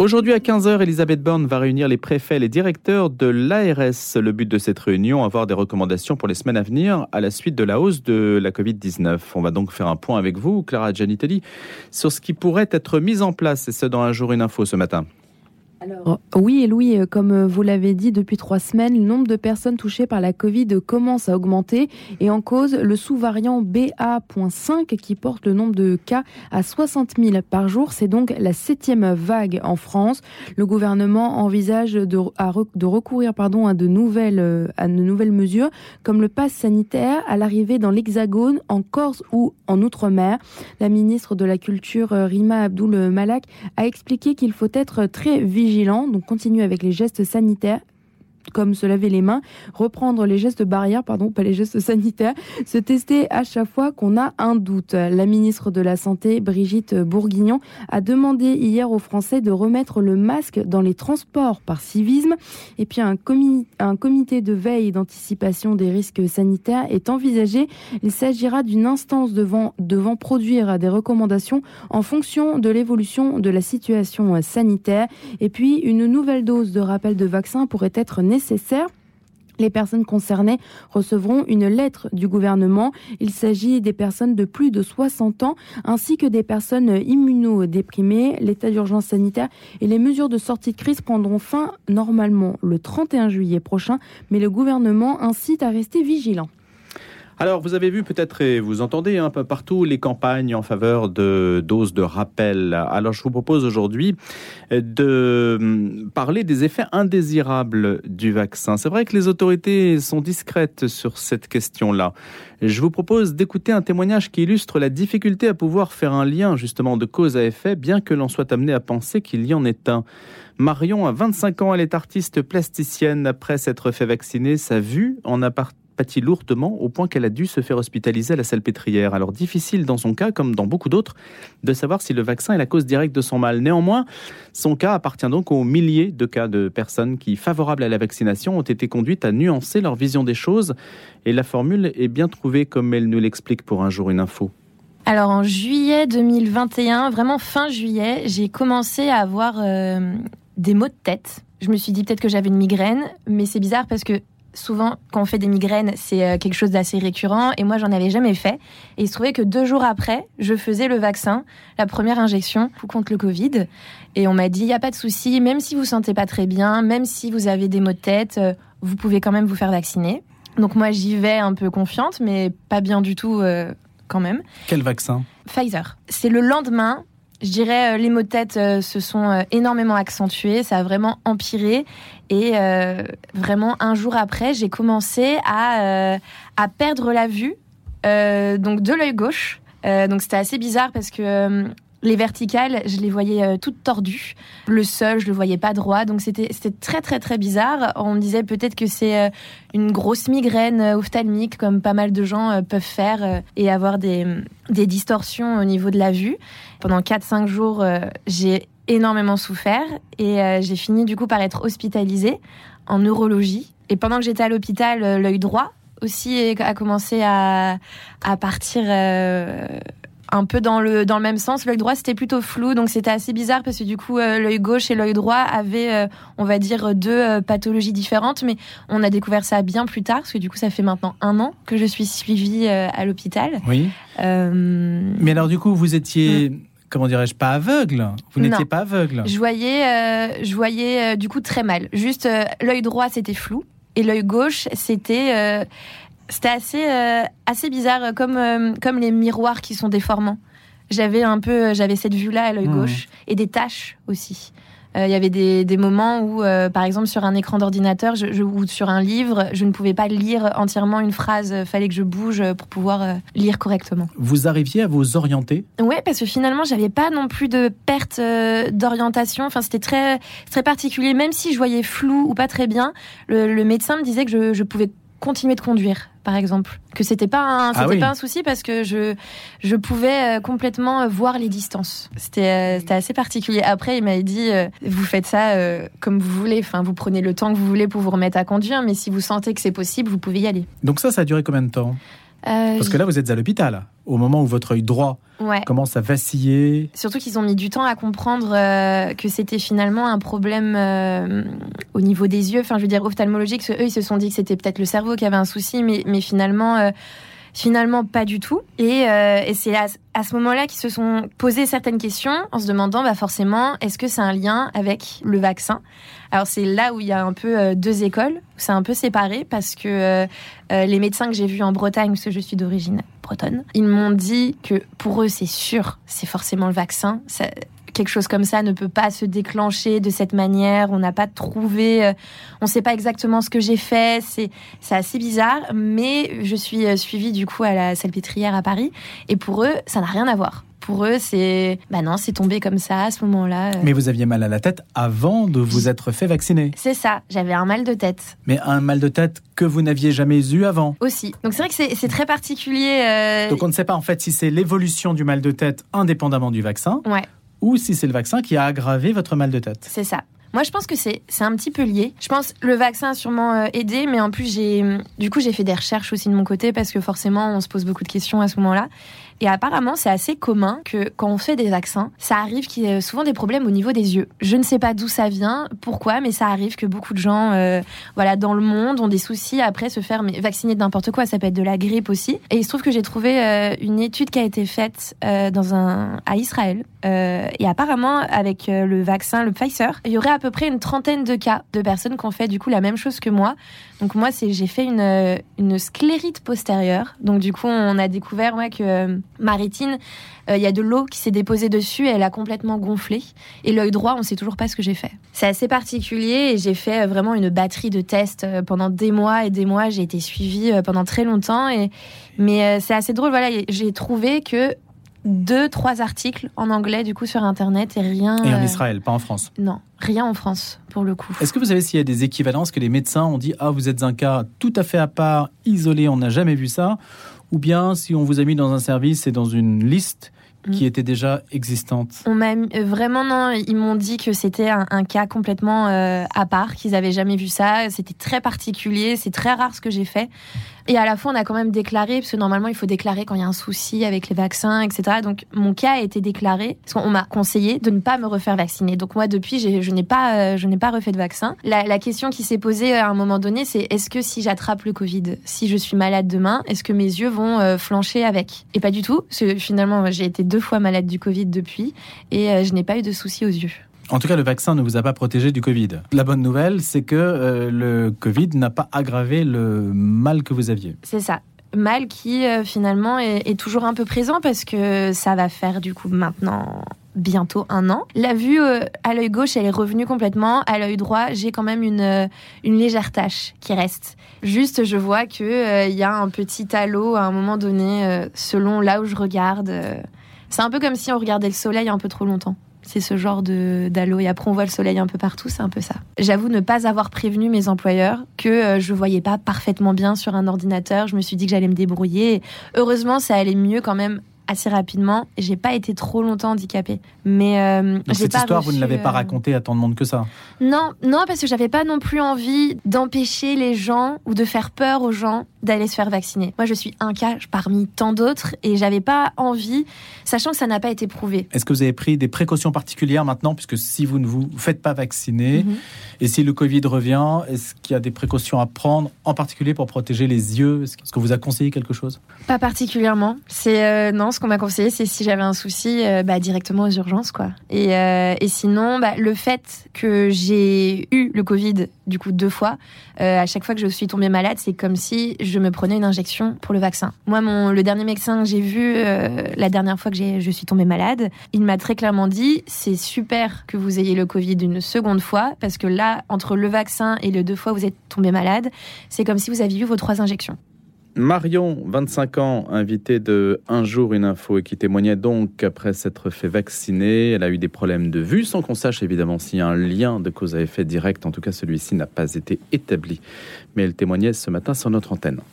Aujourd'hui à 15h, Elisabeth Borne va réunir les préfets et les directeurs de l'ARS. Le but de cette réunion, avoir des recommandations pour les semaines à venir à la suite de la hausse de la Covid-19. On va donc faire un point avec vous, Clara Gianitelli, sur ce qui pourrait être mis en place, et ce dans un jour une info ce matin. Alors, oui, et Louis, euh, comme euh, vous l'avez dit depuis trois semaines, le nombre de personnes touchées par la Covid commence à augmenter et en cause le sous-variant BA.5 qui porte le nombre de cas à 60 000 par jour. C'est donc la septième vague en France. Le gouvernement envisage de, recourir pardon, à, de nouvelles, euh, à de nouvelles mesures comme le pass sanitaire à l'arrivée dans l'Hexagone, en Corse ou en Outre-mer. La ministre de la Culture, Rima Abdul Malak, a expliqué qu'il faut être très vigilant donc continue avec les gestes sanitaires comme se laver les mains, reprendre les gestes barrières, pardon, pas les gestes sanitaires, se tester à chaque fois qu'on a un doute. La ministre de la Santé, Brigitte Bourguignon, a demandé hier aux Français de remettre le masque dans les transports par civisme. Et puis un, comité de veille et d'anticipation des risques sanitaires est envisagé. Il s'agira d'une instance devant, devant produire des recommandations en fonction de l'évolution de la situation sanitaire. Et puis une nouvelle dose de rappel de vaccin pourrait être les personnes concernées recevront une lettre du gouvernement. Il s'agit des personnes de plus de 60 ans ainsi que des personnes immunodéprimées. L'état d'urgence sanitaire et les mesures de sortie de crise prendront fin normalement le 31 juillet prochain, mais le gouvernement incite à rester vigilant. Alors, vous avez vu peut-être et vous entendez un peu partout les campagnes en faveur de doses de rappel. Alors, je vous propose aujourd'hui de hum, parler des effets indésirables du vaccin. C'est vrai que les autorités sont discrètes sur cette question-là. Je vous propose d'écouter un témoignage qui illustre la difficulté à pouvoir faire un lien justement de cause à effet, bien que l'on soit amené à penser qu'il y en est un. Marion a 25 ans, elle est artiste plasticienne. Après s'être fait vacciner, sa vue en a pâtit lourdement au point qu'elle a dû se faire hospitaliser à la Salpêtrière. Alors difficile dans son cas, comme dans beaucoup d'autres, de savoir si le vaccin est la cause directe de son mal. Néanmoins, son cas appartient donc aux milliers de cas de personnes qui, favorables à la vaccination, ont été conduites à nuancer leur vision des choses. Et la formule est bien trouvée comme elle nous l'explique pour un jour une info. Alors en juillet 2021, vraiment fin juillet, j'ai commencé à avoir euh, des maux de tête. Je me suis dit peut-être que j'avais une migraine, mais c'est bizarre parce que souvent, quand on fait des migraines, c'est euh, quelque chose d'assez récurrent. Et moi, j'en avais jamais fait. Et il se trouvait que deux jours après, je faisais le vaccin, la première injection contre le Covid. Et on m'a dit, il n'y a pas de souci, même si vous sentez pas très bien, même si vous avez des maux de tête, euh, vous pouvez quand même vous faire vacciner. Donc moi, j'y vais un peu confiante, mais pas bien du tout euh, quand même. Quel vaccin? Pfizer. C'est le lendemain je dirais, les maux de tête se sont énormément accentués, ça a vraiment empiré. Et euh, vraiment, un jour après, j'ai commencé à, euh, à perdre la vue, euh, donc de l'œil gauche. donc c'était assez bizarre parce que les verticales, je les voyais toutes tordues. Le sol, je le voyais pas droit. Donc c'était très très très bizarre. On me disait peut-être que c'est une grosse migraine ophtalmique comme pas mal de gens peuvent faire et avoir des des distorsions au niveau de la vue. Pendant 4 5 jours, j'ai énormément souffert et euh, j'ai fini du coup par être hospitalisée en neurologie. Et pendant que j'étais à l'hôpital, euh, l'œil droit aussi a commencé à, à partir euh, un peu dans le, dans le même sens. L'œil droit, c'était plutôt flou, donc c'était assez bizarre parce que du coup, l'œil gauche et l'œil droit avaient, on va dire, deux pathologies différentes, mais on a découvert ça bien plus tard, parce que du coup, ça fait maintenant un an que je suis suivie à l'hôpital. Oui. Mais alors, du coup, vous étiez... Mm comment dirais-je, pas aveugle. Vous n'étiez pas aveugle. Je voyais, euh, je voyais euh, du coup très mal. Juste euh, l'œil droit c'était flou et l'œil gauche c'était c'était assez assez bizarre comme comme les miroirs qui sont déformants. J'avais un peu j'avais cette vue là à l'œil hmm. gauche et des taches aussi. Euh, il y avait des, des moments où, euh, par exemple, sur un écran d'ordinateur je, ou sur un livre, je ne pouvais pas lire entièrement une phrase. Fallait que je bouge pour pouvoir euh, lire correctement. Vous arriviez à vous orienter? Oui, parce que finalement, j'avais pas non plus de perte d'orientation. Enfin, c'était très très particulier. Même si je voyais flou ou pas très bien, le, le médecin me disait que je, je pouvais continuer de conduire, par exemple. Que c'était pas un, ah c'était pas un souci parce que je, je pouvais euh, complètement euh, voir les distances. C'était, euh, c'était assez particulier. Après, il m'avait dit, vous faites ça comme vous voulez. Enfin, vous prenez le temps que vous voulez pour vous remettre à conduire, mais si vous sentez que c'est possible, vous pouvez y aller. Donc ça, ça a duré combien de temps? Euh, Parce que là, vous êtes à l'hôpital, au moment où votre œil droit ouais. commence à vaciller. Surtout qu'ils ont mis du temps à comprendre euh, que c'était finalement un problème euh, au niveau des yeux. Enfin, je veux dire, ophtalmologique, eux, ils se sont dit que c'était peut-être le cerveau qui avait un souci, mais, mais finalement, finalement, pas du tout. Et, euh, et c'est à, à ce moment-là qu'ils se sont posé certaines questions en se demandant, bah forcément, est-ce que c'est un lien avec le vaccin? Alors, c'est là où il y a un peu euh, deux écoles, c'est un peu séparé, parce que euh, les médecins que j'ai vus en Bretagne, parce que je suis d'origine bretonne, ils m'ont dit que pour eux, c'est sûr, c'est forcément le vaccin. Quelque chose comme ça ne peut pas se déclencher de cette manière. On n'a pas trouvé, euh, on ne sait pas exactement ce que j'ai fait. C'est c'est assez bizarre, mais je suis euh, suivie du coup à la Salpêtrière à Paris, et pour eux, ça n'a rien à voir. Pour eux, c'est bah non, c'est tombé comme ça à ce moment-là. euh. Mais vous aviez mal à la tête avant de vous être fait vacciner. C'est ça. J'avais un mal de tête Mais un mal de tête que vous n'aviez jamais eu avant. aussi. Donc c'est vrai que c'est c'est très particulier. Donc on ne sait pas en fait si c'est l'évolution du mal de tête indépendamment du vaccin Ouais. Ou si c'est le vaccin qui a aggravé votre mal de tête. C'est ça. Moi, je pense que c'est un petit peu lié. Je pense le vaccin a sûrement euh, aidé, mais en plus, j'ai du coup, j'ai fait des recherches aussi de mon côté parce que forcément, on se pose beaucoup de questions à ce moment-là. Et apparemment, c'est assez commun que quand on fait des vaccins, ça arrive qu'il y ait souvent des problèmes au niveau des yeux. Je ne sais pas d'où ça vient, pourquoi, mais ça arrive que beaucoup de gens, euh, voilà, dans le monde, ont des soucis après se faire vacciner de n'importe quoi. Ça peut être de la grippe aussi. Et il se trouve que j'ai trouvé euh, une étude qui a été faite euh, dans un à Israël. Euh, et apparemment, avec euh, le vaccin, le Pfizer, il y aurait à peu près une trentaine de cas de personnes qui ont fait du coup la même chose que moi. Donc moi, c'est j'ai fait une, euh, une sclérite postérieure. Donc du coup, on a découvert ouais, que euh, ma rétine, euh, il y a de l'eau qui s'est déposée dessus et elle a complètement gonflé. Et l'œil droit, on sait toujours pas ce que j'ai fait. C'est assez particulier et j'ai fait euh, vraiment une batterie de tests pendant des mois et des mois. J'ai été suivie pendant très longtemps. Mais c'est assez drôle. Voilà, j'ai trouvé que deux, trois articles en anglais du coup sur Internet et rien. Et en euh, Israël, pas en France. Non, rien en France pour le coup. Est-ce que vous savez s'il y a des équivalences que les médecins ont dit Ah, vous êtes un cas tout à fait à part, isolé, on n'a jamais vu ça Ou bien si on vous a mis dans un service et dans une liste qui Mm. était déjà existante On m'a euh, vraiment non, ils m'ont dit que c'était un, un cas complètement euh, à part, qu'ils avaient jamais vu ça. C'était très particulier, c'est très rare ce que j'ai fait. Et à la fois, on a quand même déclaré, parce que normalement, il faut déclarer quand il y a un souci avec les vaccins, etc. Donc, mon cas a été déclaré, parce qu'on m'a conseillé de ne pas me refaire vacciner. Donc, moi, depuis, je n'ai pas, euh, je n'ai pas refait de vaccin. La, question qui s'est posée à un moment donné, c'est est-ce que si j'attrape le Covid, si je suis malade demain, est-ce que mes yeux vont euh, flancher avec? Et pas du tout, parce que finalement, j'ai été deux fois malade du Covid depuis, et euh, je n'ai pas eu de soucis aux yeux. En tout cas, le vaccin ne vous a pas protégé du Covid. La bonne nouvelle, c'est que euh, le Covid n'a pas aggravé le mal que vous aviez. C'est ça. Mal qui euh, finalement est, toujours un peu présent parce que ça va faire du coup maintenant bientôt un an. La vue euh, à l'œil gauche, elle est revenue complètement. À l'œil droit, j'ai quand même une, une légère tache qui reste. Juste, je vois que euh, il y a un petit halo à un moment donné, selon là où je regarde. C'est un peu comme si on regardait le soleil un peu trop longtemps. C'est ce genre d'halo et après on voit le soleil un peu partout, c'est un peu ça. J'avoue ne pas avoir prévenu mes employeurs que euh, je voyais pas parfaitement bien sur un ordinateur. Je me suis dit que j'allais me débrouiller. Heureusement, ça allait mieux quand même assez rapidement. J'ai pas été trop longtemps handicapée, mais euh, Donc cette pas histoire, vous ne l'avez pas euh, racontée à tant de monde que ça. Non, non, parce que j'avais pas non plus envie d'empêcher les gens ou de faire peur aux gens d'aller se faire vacciner. Moi, je suis un cas parmi tant d'autres et j'avais pas envie, sachant que ça n'a pas été prouvé. Est-ce que vous avez pris des précautions particulières maintenant? Puisque si vous ne vous faites pas vacciner, Mhm. et si le Covid revient, est-ce qu'il y a des précautions à prendre, en particulier pour protéger les yeux? Est-ce qu'on vous a conseillé quelque chose? Pas particulièrement. C'est euh, non, ce qu'on m'a conseillé, c'est si j'avais un souci, euh, bah, directement aux urgences, quoi. Et, euh, et sinon, bah, le fait que j'ai eu le Covid, du coup, deux fois, euh, à chaque fois que je suis tombée malade, c'est comme si je me prenais une injection pour le vaccin. Moi, mon, le dernier médecin que j'ai vu, la dernière fois que je suis tombée malade, il m'a très clairement dit, c'est super que vous ayez le Covid une seconde fois, parce que là, entre le vaccin et les deux fois vous êtes tombée malade, c'est comme si vous aviez eu vos trois injections. Marion, 25 ans, invitée de Un jour une info et qui témoignait donc après s'être fait vacciner. Elle a eu des problèmes de vue sans qu'on sache évidemment s'il y a un lien de cause à effet direct. En tout cas, celui-ci n'a pas été établi. Mais elle témoignait ce matin sur notre antenne.